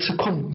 吃空。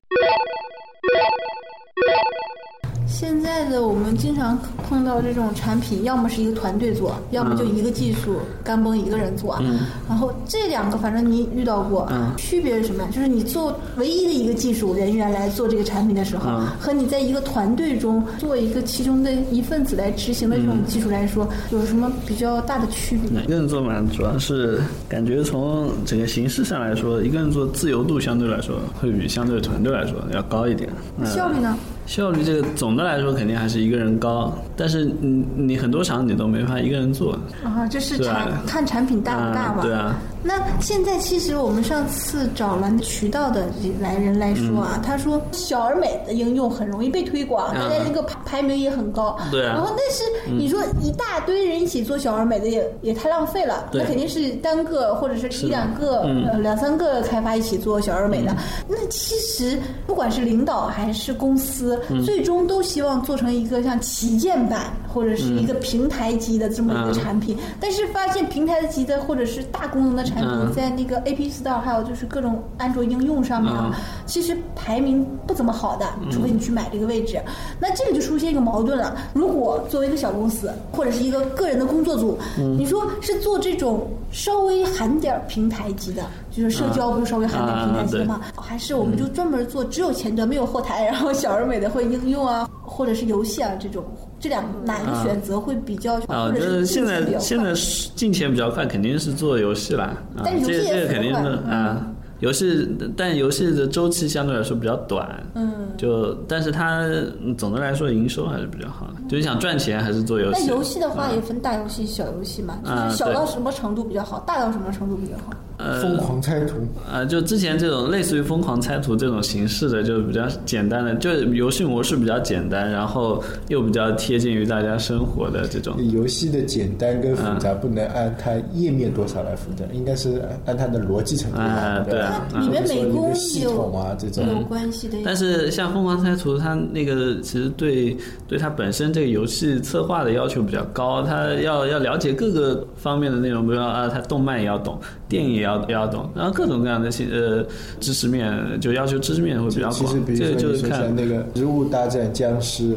碰到这种产品，要么是一个团队做，要么就一个技术干崩一个人做。嗯然后这两个，反正你遇到过，嗯区别是什么？就是你做唯一的一个技术人员来做这个产品的时候，嗯和你在一个团队中做一个其中的一份子来执行的这种技术来说，有什么比较大的区别？一个人做嘛，主要是感觉从整个形式上来说，一个人做自由度相对来说会比相对团队来说要高一点。呃效率呢？效率这个总的来说肯定还是一个人高，但是你你很多场你都没法一个人做。啊，就是产看产品大不大吧？啊对啊。那现在其实我们上次找了渠道的来人来说啊，他说小而美的应用很容易被推广，嗯。大家这个排排名也很高。对啊。然后但是你说一大堆人一起做小而美的也也太浪费了，对。那肯定是单个或者是一两个、嗯。呃两三个开发一起做小而美的。那其实不管是领导还是公司，嗯。最终都希望做成一个像旗舰版或者是一个平台级的这么一个嗯。产品。但是发现平台级的或者是大功能的产在那个 App Store 还有就是各种安卓应用上面啊，嗯其实排名不怎么好的，除非你去买这个位置。那这个就出现一个矛盾了。如果作为一个小公司或者是一个个人的工作组，嗯你说是做这种稍微含点儿平台级的，就是社交不是稍微含点儿平台级的吗？还是我们就专门做只有前端没有后台，然后小而美的会应用啊，或者是游戏啊这种，这两个哪个选择会比较，啊，就是现在现在是进钱比较快，肯定是做游戏啦。啊，但游戏也这个肯定是嗯啊。游戏，但游戏的周期相对来说比较短，嗯，就但是它嗯总的来说营收还是比较好的。就是想赚钱还是做游戏？那游戏的话也分大游戏、小游戏嘛，就啊是小到什么程度比较好，大到什么程度比较好？呃疯狂猜图，呃，就之前这种类似于疯狂猜图这种形式的，就比较简单的，就是游戏模式比较简单，然后又比较贴近于大家生活的这种。游戏的简单跟复杂不能按它页面多少来复杂，应该是按它的逻辑程度来。啊对啊它里面美工系统啊这种。有关系的。但是像疯狂猜图，它那个其实对对它本身这个游戏策划的要求比较高，它要要了解各个方面的内容，比如说啊，它动漫也要懂，电影也要也要懂，然后各种各样的信呃知识面，就要求知识面会比较其实广。这个比如说就是看你说像那个《植物大战僵尸》，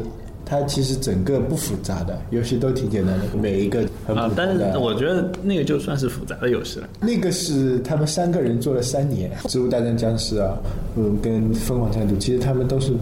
它其实整个不复杂的，游戏都挺简单的，每一个很普，啊但是。我觉得那个就算是复杂的游戏了。那个是他们三个人做了三年，《植物大战僵尸》啊，嗯，跟《疯狂战斗》，其实他们都是，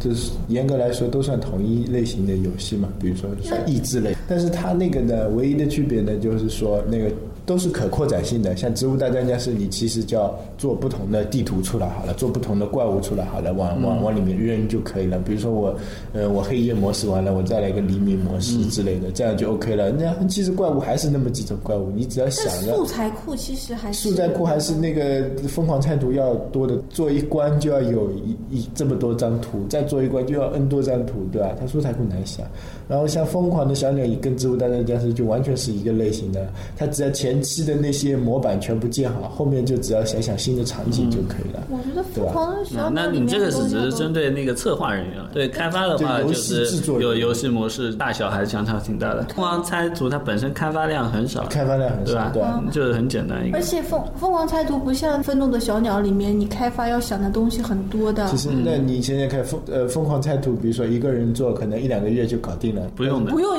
就是严格来说都算同一类型的游戏嘛，比如说算益智类。但是它那个呢，唯一的区别呢，就是说那个都是可扩展性的。像《植物大战僵尸》，你其实就要做不同的地图出来好了，做不同的怪物出来好了，往往往里面扔就可以了。比如说我，呃，我黑夜模式完了，我再来个黎明模式之类的，这样就 OK 了。那其实怪物还是那么几种怪物，你只要想着但素材库其实还是素材库还是那个疯狂菜图要多的，做一关就要有一一这么多张图，再做一关就要 N 多张图，对吧？它素材库难想。然后像疯狂的小鸟与跟植物大战僵尸就完全是一个类型的，它只要前期的那些模板全部建好了，后面就只要想想新的场景就可以了。我觉得疯狂的小鸟里面你这个是只是针对那个策划人员了，对开发的话就是有游戏模式大小还是相差挺大的。疯狂猜图它本身开发量很少，开发量很对吧，？少对吧？就是很简单一个而。且疯疯狂猜图不像愤怒的小鸟里面，你开发要想的东西很多的其。实，那你现在看疯呃疯狂猜图，比如说一个人做，可能一两个月就搞定了。不用的不，用，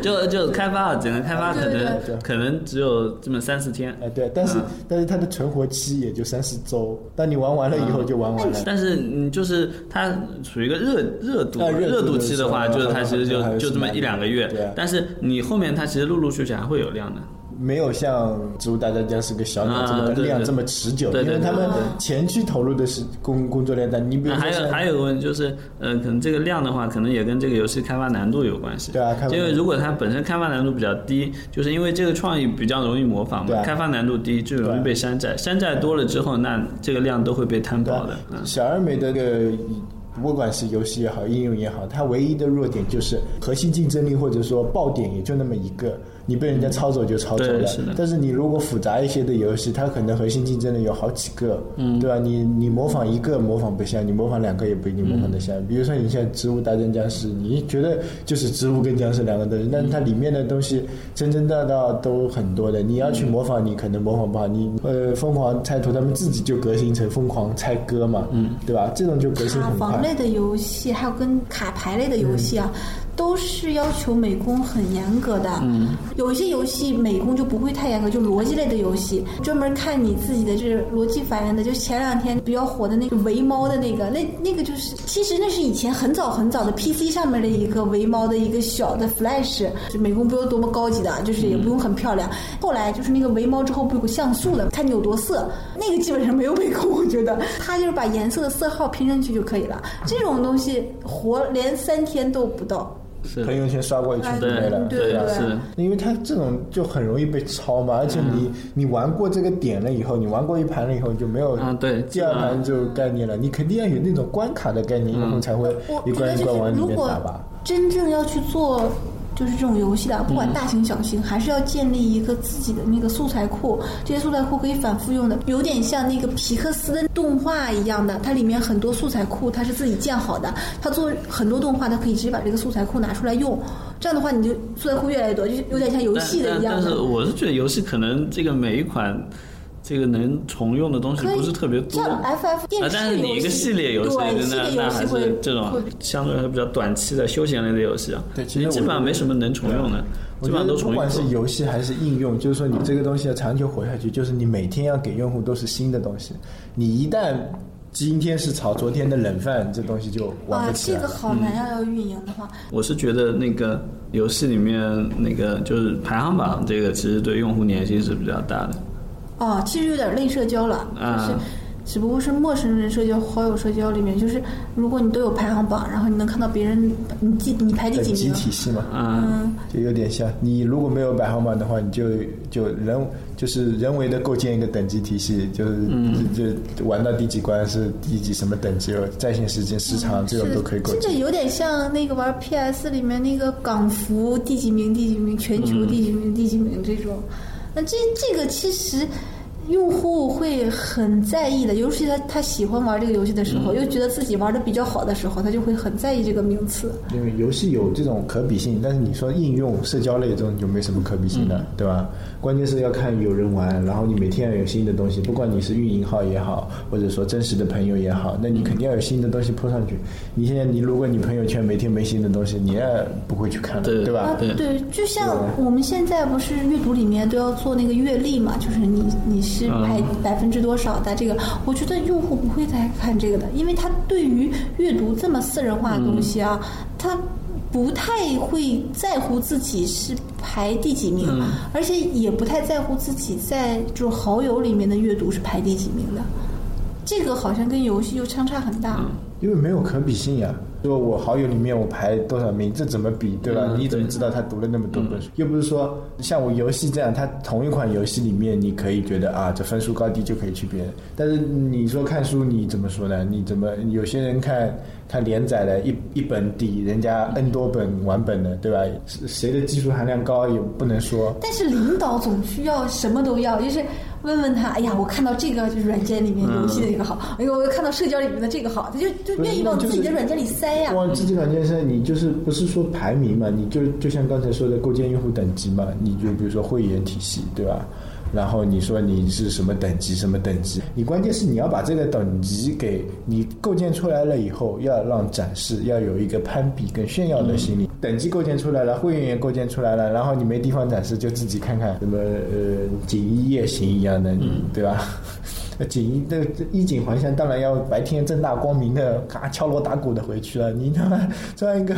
就就开发啊，整个开发可对对能对可能只有这么三四天。哎，对，但是、嗯但是它的存活期也就三四周，当你玩完了以后就玩完了。但是你就是它处于一个热热度啊热度期的话，就是它其实就就这么一两个月。但是你后面它其实陆陆续续还会有量的。没有像《植物大战僵尸》跟小鸟这么这么持久，对对因为他们前期投入的是工工作量大。你比如还有还有个问题就是，呃，可能这个量的话，可能也跟这个游戏开发难度有关系。对啊因为如果它本身开发难度比较低，就是因为这个创意比较容易模仿嘛，开发难度低就容易被山寨，山寨多了之后，那这个量都会被摊薄的。嗯，小而美的个，不管是游戏也好，应用也好，它唯一的弱点就是核心竞争力或者说爆点也就那么一个。你你被人家抄走就抄走了。是的但是你如果复杂一些的游戏，它可能核心竞争的有好几个，嗯，对吧？你你模仿一个模仿不像，你模仿两个也不一定模仿得像。比如说你现在《植物大战僵尸》，你觉得就是植物跟僵尸两个东西，但是它里面的东西真真道道都很多的。你要去模仿，你可能模仿不好。你呃，疯狂猜图他们自己就革新成疯狂猜歌嘛，嗯，对吧？这种就革新卡很快。房类的游戏，还有跟卡牌类的游戏啊，都是要求美工很严格的。嗯，有一些游戏美工就不会太严格，就逻辑类的游戏，专门看你自己的这逻辑反应的。就前两天比较火的那个围猫的那个，那那个就是，其实那是以前很早很早的 PC 上面的一个围猫的一个小的 Flash，就美工不用多么高级的，就是也不用很漂亮。后来就是那个围猫之后不有个像素的，看你有多色，那个基本上没有美工，我觉得他就是把颜色的色号拼上去就可以了。这种东西活连三天都不到。是朋友圈刷过一圈就没了，吧？对吧是因为它这种就很容易被抄嘛，而且你、你玩过这个点了以后，你玩过一盘了以后，你就没有啊对第二盘就概念了。你肯定要有那种关卡的概念，以后才会我一关一关往里面如果打吧。真正要去做。就是这种游戏的，不管大型小型，还是要建立一个自己的那个素材库。这些素材库可以反复用的，有点像那个皮克斯的动画一样的，它里面很多素材库它是自己建好的。它做很多动画，它可以直接把这个素材库拿出来用。这样的话，你就素材库越来越多，就有点像游戏的一样但是。我是觉得游戏可能这个每一款这个能重用的东西不是特别多。像 FF 电啊，视但是你一个游戏系列游戏，那列那还是这种会相对来说比较短期的休闲类的游戏啊，对其实我基本上没什么能重用的，基本上都重用过。管是游戏还是应用，就是说你这个东西要长久活下去，就是你每天要给用户都是新的东西。你一旦今天是炒昨天的冷饭，这东西就玩哇，不起来了。这个好难要要运营的话，我是觉得那个游戏里面那个就是排行榜这个，其实对用户粘性是比较大的。哦，其实有点类社交了，嗯就是只不过是陌生人社交、好友社交里面，就是如果你都有排行榜，然后你能看到别人你第你排第等级几名，体系嘛，嗯，就有点像你如果没有排行榜的话，你就就人就是人为的构建一个等级体系，就是、就就玩到第几关是第几什么等级了，在线时间时长这种都可以构建。这个有点像那个玩 PS 里面那个港服第几名、第几名、全球第几名、第几名这种。那这这个其实用户会很在意的，尤其他他喜欢玩这个游戏的时候，又觉得自己玩的比较好的时候，他就会很在意这个名次。因为游戏有这种可比性，但是你说应用社交类这种就没什么可比性的，对吧？关键是要看有人玩，然后你每天要有新的东西，不管你是运营号也好，或者说真实的朋友也好，那你肯定要有新的东西铺上去。你现在你如果你朋友圈每天没新的东西，你也不会去看了，对对吧？对对，就像我们现在不是阅读里面都要做那个阅历嘛，就是你你是排百分之多少的这个，我觉得用户不会再看这个的，因为他对于阅读这么私人化的东西啊，他不太会在乎自己是排第几名，而且也不太在乎自己在就是好友里面的阅读是排第几名的，这个好像跟游戏又相差很大。因为没有可比性呀。说我好友里面我排多少名，这怎么比，对吧？嗯你怎么知道他读了那么多本书？又不是说像我游戏这样，他同一款游戏里面，你可以觉得啊，这分数高低就可以区别。但是你说看书，你怎么说呢？你怎么有些人看看连载了一一本抵人家 N 多本完本的，对吧？谁谁的技术含量高也不能说。但是领导总需要什么都要，就是问问他，哎呀，我看到这个就是软件里面游戏的这个好，哎呦，我又看到社交里面的这个好，他就就愿意往自己的软件里塞呀。往自己软件上，你就是不是说排名嘛？你就就像刚才说的构建用户等级嘛？你就比如说会员体系，对吧？然后你说你是什么等级什么等级，你关键是你要把这个等级给你构建出来了以后，要让展示，要有一个攀比跟炫耀的心理。等级构建出来了，会员也构建出来了，然后你没地方展示，就自己看看什么呃锦衣夜行一样的，对吧？那锦衣这这衣锦还乡，当然要白天正大光明的，咔敲锣打鼓的回去了。你他妈 穿一个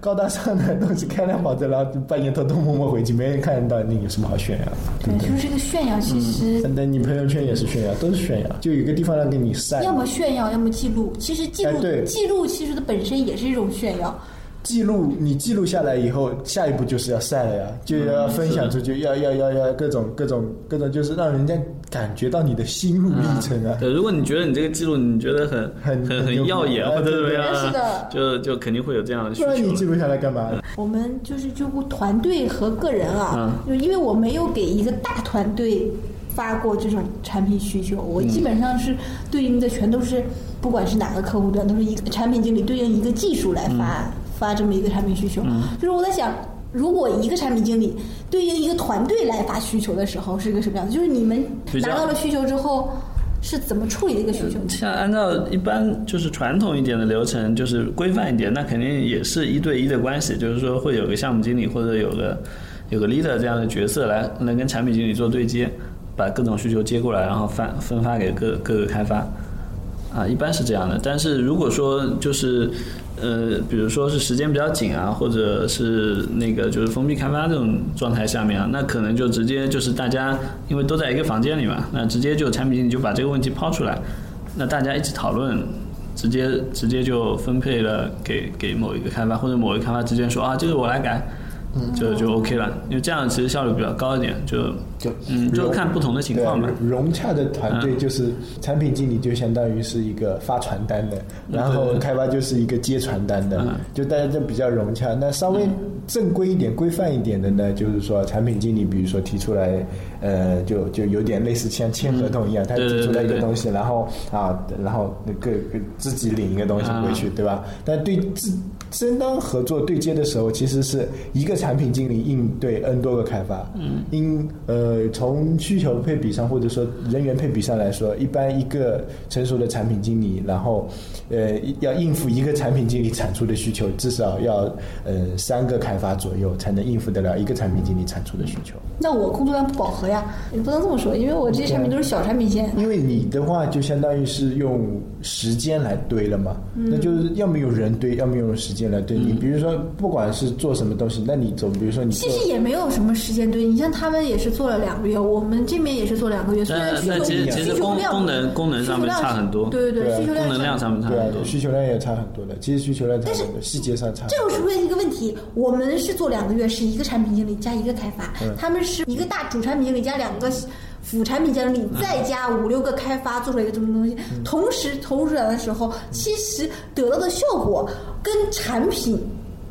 高大上的东西，开辆跑车，然后半夜偷偷摸摸回去，没人看得到，那有什么好炫耀？对对？就是这个炫耀，其实那你朋友圈也是炫耀，都是炫耀，就有一个地方让给你晒。要么炫耀，要么记录。其实记录记录其实它本身也是一种炫耀。记录你记录下来以后，下一步就是要晒了呀，就要分享出去，要要要要各种各种各种，就是让人家感觉到你的心路历程啊。对，如果你觉得你这个记录你觉得很很很很耀眼或者怎么样，是的就就肯定会有这样的需求不然你。记录下来干嘛？我们就是就团队和个人啊，就因为我没有给一个大团队发过这种产品需求，我基本上是对应的全都是，不管是哪个客户端，都是一个产品经理对应一个技术来发、发这么一个产品需求。就是我在想。如果一个产品经理对应一个团队来发需求的时候，是一个什么样子？就是你们拿到了需求之后，是怎么处理这个需求？像按照一般就是传统一点的流程，就是规范一点，那肯定也是一对一的关系，就是说会有个项目经理或者有个有个 leader 这样的角色来来跟产品经理做对接，把各种需求接过来，然后分分发给各各个开发。啊，一般是这样的。但是如果说就是呃，比如说是时间比较紧啊，或者是那个就是封闭开发这种状态下面啊，那可能就直接就是大家因为都在一个房间里嘛，那直接就产品经理就把这个问题抛出来，那大家一起讨论，直接直接就分配了给给某一个开发，或者某一个开发直接说啊，这个我来改，就就 OK 了，因为这样其实效率比较高一点，就就嗯，就看不同的情况嘛融洽的团队就是产品经理，就相当于是一个发传单的，然后开发就是一个接传单的嗯，就大家就比较融洽。那稍微正规一点、规范一点的呢，就是说产品经理，比如说提出来，呃，就就有点类似像签合同一样，他提出来一个东西，然后啊，然后那个个自己领一个东西回去，对吧？但对自真当合作对接的时候，其实是一个产品经理应对 N 多个开发。嗯，因呃从需求配比上或者说人员配比上来说，一般一个成熟的产品经理，然后呃要应付一个产品经理产出的需求，至少要呃三个开发左右才能应付得了一个产品经理产出的需求。那我工作量不饱和呀，你不能这么说，因为我这些产品都是。小产品线。因为你的话就相当于是用时间来堆了嘛，那就是。要么用人堆，要么用时间来堆。你比如说，不管是做什么东西，那你总，比如说你其实也没有什么时间堆，你像他们也是做了两个月，我们这边也是做两个月，虽然需求那那其实其实功需求量功能功能上面差很多，对对对啊需求量功能量上面差很多，。需求量也差很多的，其实需求量差很多，细节上差很多。这就出现一个问题，我们是做两个月，是一个产品经理加一个开发，他们是一个大主产品经理加两个辅产品经理，再加五六个开发，做出来一个这么东西，同时投入出来的时候，其实得到的效果跟产品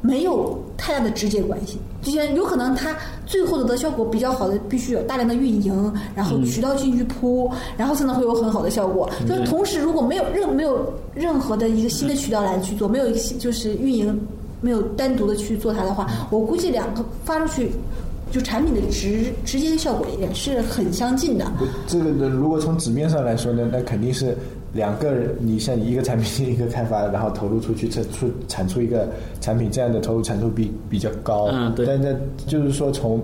没有太大的直接关系。就像有可能它最后得到效果比较好的，必须有大量的运营，然后渠道进去铺，然后才能会有很好的效果。就是同时，如果没有任没有任何的一个新的渠道来去做，没有一个新就是运营没有单独的去做它的话，我估计两个发出去，就产品的直直接的效果也是很相近的。不这个的，如果从纸面上来说呢，那肯定是两个人，你像一个产品一个开发，然后投入出去产出产出一个产品，这样的投入产出比比较高。嗯对但那就是说从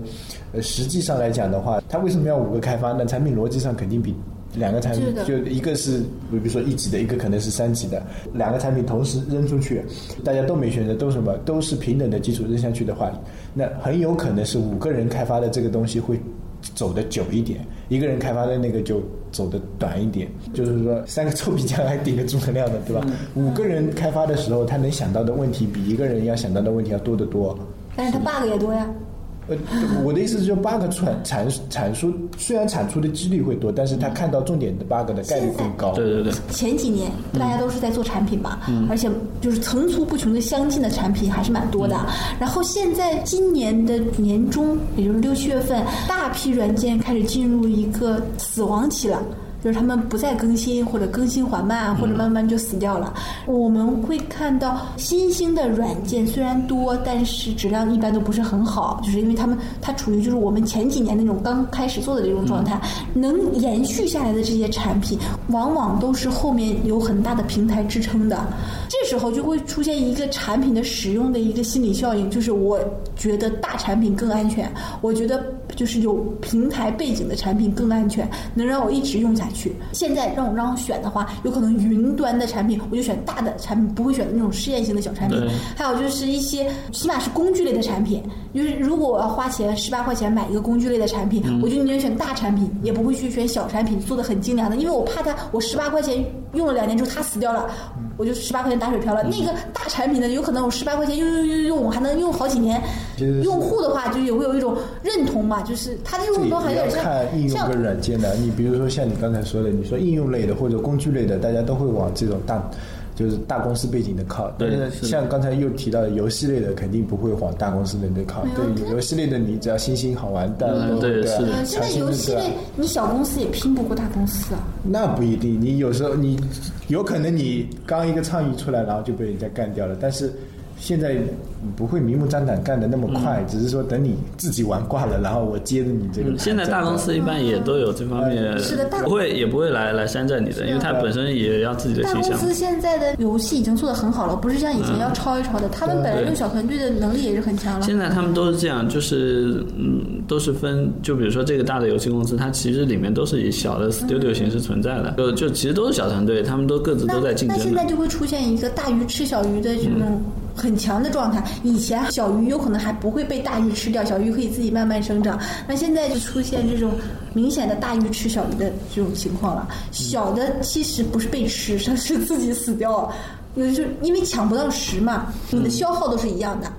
呃实际上来讲的话，它为什么要五个开发呢？产品逻辑上肯定比。两个产品就一个是，比如说一级的，一个可能是三级的，两个产品同时扔出去，大家都没选择，都什么都是平等的基础扔下去的话，那很有可能是五个人开发的这个东西会走得久一点，一个人开发的那个就走得短一点。就是说，三个臭皮匠还顶个诸葛亮的，对吧？五个人开发的时候，他能想到的问题比一个人要想到的问题要多得多。但是他 bug 也多呀。呃，我的意思是说，bug 产产产出虽然产出的几率会多，但是他看到重点的 bug 的概率更高。对对对，前几年大家都是在做产品嘛，而且就是层出不穷的相近的产品还是蛮多的。然后现在今年的年中，也就是六七月份，大批软件开始进入一个死亡期了。就是他们不再更新，或者更新缓慢，或者慢慢就死掉了。我们会看到新兴的软件虽然多，但是质量一般都不是很好，就是因为他们它处于就是我们前几年那种刚开始做的这种状态，能延续下来的这些产品，往往都是后面有很大的平台支撑的。这时候就会出现一个产品的使用的一个心理效应，就是我觉得大产品更安全，我觉得就是有平台背景的产品更安全，能让我一直用下去。现在让我让我选的话，有可能云端的产品我就选大的产品，不会选那种试验性的小产品。还有就是一些起码是工具类的产品，就是如果我要花钱十八块钱买一个工具类的产品，我就宁愿选大产品，也不会去选小产品做的很精良的，因为我怕它我十八块钱用了两年之后它死掉了，我就十八块钱打水漂了。那个大产品呢，有可能我十八块钱用用用用，我还能用好几年。用户的话就也会有一种认同嘛，就是它的用户还有看应用跟软件的。你比如说像你刚才说的，你说应用类的或者工具类的，大家都会往这种大。就是大公司背景的靠，但是像刚才又提到的游戏类的，肯定不会往大公司那边靠。对，游戏类的你只要新兴好玩，但对对。现在游戏类你小公司也拼不过大公司啊。那不一定，你有时候你有可能你刚一个倡议出来，然后就被人家干掉了，但是。现在不会明目张胆干的那么快，只是说等你自己玩挂了，然后我接着你这个。现在大公司一般也都有这方面，是的，不会也不会来来山寨你的，因为它本身也要自己的形象。大公司现在的游戏已经做的很好了，不是像以前要抄一抄的，他们本来用小团队的能力也是很强了。现在他们都是这样，就是嗯，都是分，就比如说这个大的游戏公司，它其实里面都是以小的 studio 形式存在的，就就其实都是小团队，他们都各自都在竞争。那现在就会出现一个大鱼吃小鱼的这种。很强的状态，以前小鱼有可能还不会被大鱼吃掉，小鱼可以自己慢慢生长。那现在就出现这种明显的大鱼吃小鱼的这种情况了。小的其实不是被吃，它是自己死掉了。有就是因为抢不到食嘛，你的消耗都是一样的。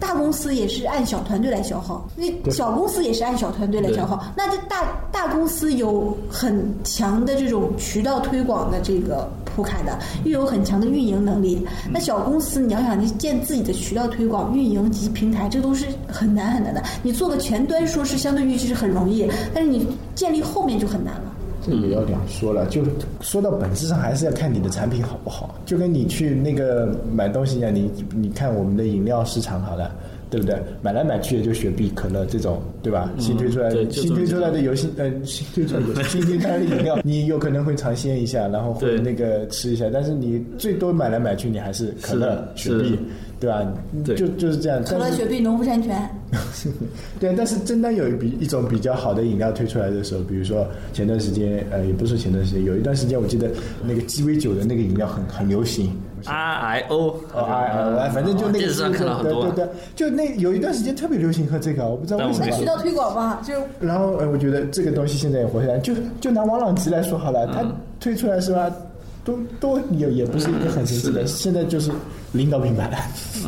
大公司也是按小团队来消耗，那小公司也是按小团队来消耗。那这大大公司有很强的这种渠道推广的这个。铺开的，又有很强的运营能力。那小公司，你要想你建自己的渠道推广、运营及平台，这都是很难很难的。你做个前端，说是相对于其实很容易，但是你建立后面就很难了。这也要两说了，就说到本质上，还是要看你的产品好不好。就跟你去那个买东西一样，你你看我们的饮料市场，好了。对不对？买来买去也就雪碧、可乐这种，对吧？新推出来、新推出来的游戏，呃，新推出来的 新推出来的饮料，你有可能会尝鲜一下，然后会那个吃一下，但是你最多买来买去，你还是可乐、雪碧，对吧？就就是这样。可乐、雪碧、农夫山泉。对，但是真的有一比一种比较好的饮料推出来的时候，比如说前段时间，呃，也不是前段时间，有一段时间我记得那个鸡尾酒的那个饮料很很流行。R I O R I O，反正就那个，对对对，就那有一段时间特别流行喝这个，我不知道为什么。渠道推广嘛，就。然后呃，我觉得这个东西现在也活下来，就就拿王老吉来说好了，他推出来是吧？都都也也不是一个很神奇的，现在就是领导品牌，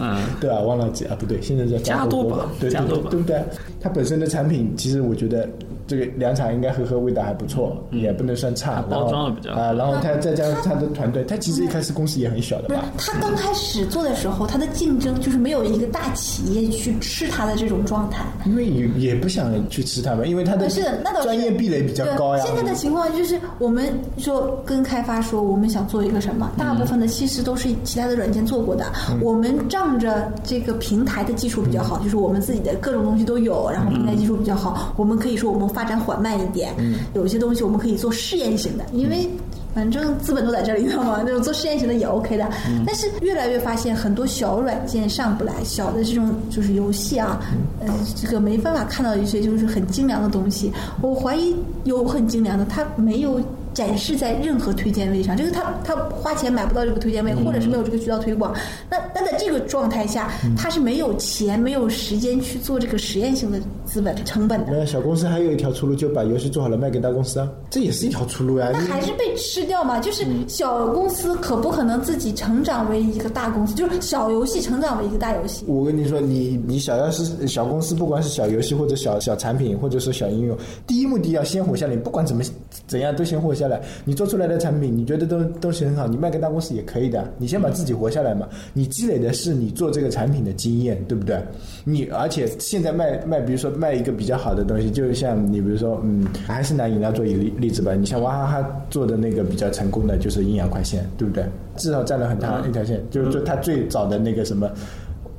嗯，对吧？王老吉啊，不对，现在叫加多宝，对对对，对不对？它本身的产品，其实我觉得。这个凉茶应该喝喝味道还不错，也不能算差。包装比较啊，然后他再加上他的团队，他其实一开始公司也很小的吧？他刚开始做的时候，他的竞争就是没有一个大企业去吃他的这种状态。因为也也不想去吃他们，因为他的是那专业壁垒比较高呀。现在的情况就是，我们说跟开发说我们想做一个什么，大部分的其实都是其他的软件做过的。我们仗着这个平台的技术比较好，就是我们自己的各种东西都有，然后平台技术比较好，我们可以说我们。发展缓慢一点，有一些东西我们可以做试验型的，因为反正资本都在这里，知道吗？那种做试验型的也 OK 的。但是越来越发现很多小软件上不来，小的这种就是游戏啊，呃，这个没办法看到一些就是很精良的东西。我怀疑有很精良的，它没有。展示在任何推荐位上，就是他他花钱买不到这个推荐位，或者是没有这个渠道推广。那那在这个状态下，他是没有钱、没有时间去做这个实验性的资本成本的。那小公司还有一条出路，就把游戏做好了卖给大公司啊，这也是一条出路呀。那还是被吃掉嘛？就是小公司可不可能自己成长为一个大公司？就是小游戏成长为一个大游戏。我跟你说，你你想要是小公司，不管是小游戏或者小小产品，或者是小应用，第一目的要先活下来，不管怎么怎样都先活下来。你做出来的产品，你觉得都东西很好，你卖给大公司也可以的。你先把自己活下来嘛。你积累的是你做这个产品的经验，对不对？你而且现在卖卖，比如说卖一个比较好的东西，就像你比如说，嗯，还是拿饮料做一例例子吧。你像娃哈哈做的那个比较成功的，就是营养快线，对不对？至少占了很大一条线，就是就他最早的那个什么，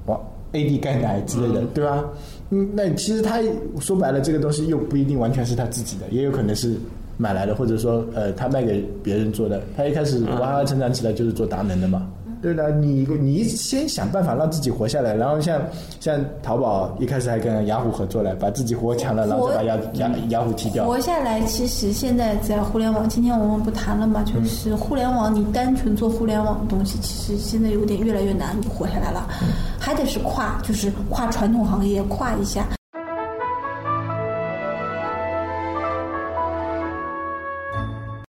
哇，AD 钙奶之类的，对吧？嗯，那其实他说白了，这个东西又不一定完全是他自己的，也有可能是。买来的，或者说，呃，他卖给别人做的，他一开始娃哈哈成长起来就是做达能的嘛。对的，你你先想办法让自己活下来，然后像像淘宝一开始还跟雅虎合作了，把自己活强了，然后再把雅雅雅虎踢掉。活下来，其实现在在互联网，今天我们不谈了嘛，就是互联网，你单纯做互联网的东西，其实现在有点越来越难活下来了，还得是跨，就是跨传统行业，跨一下。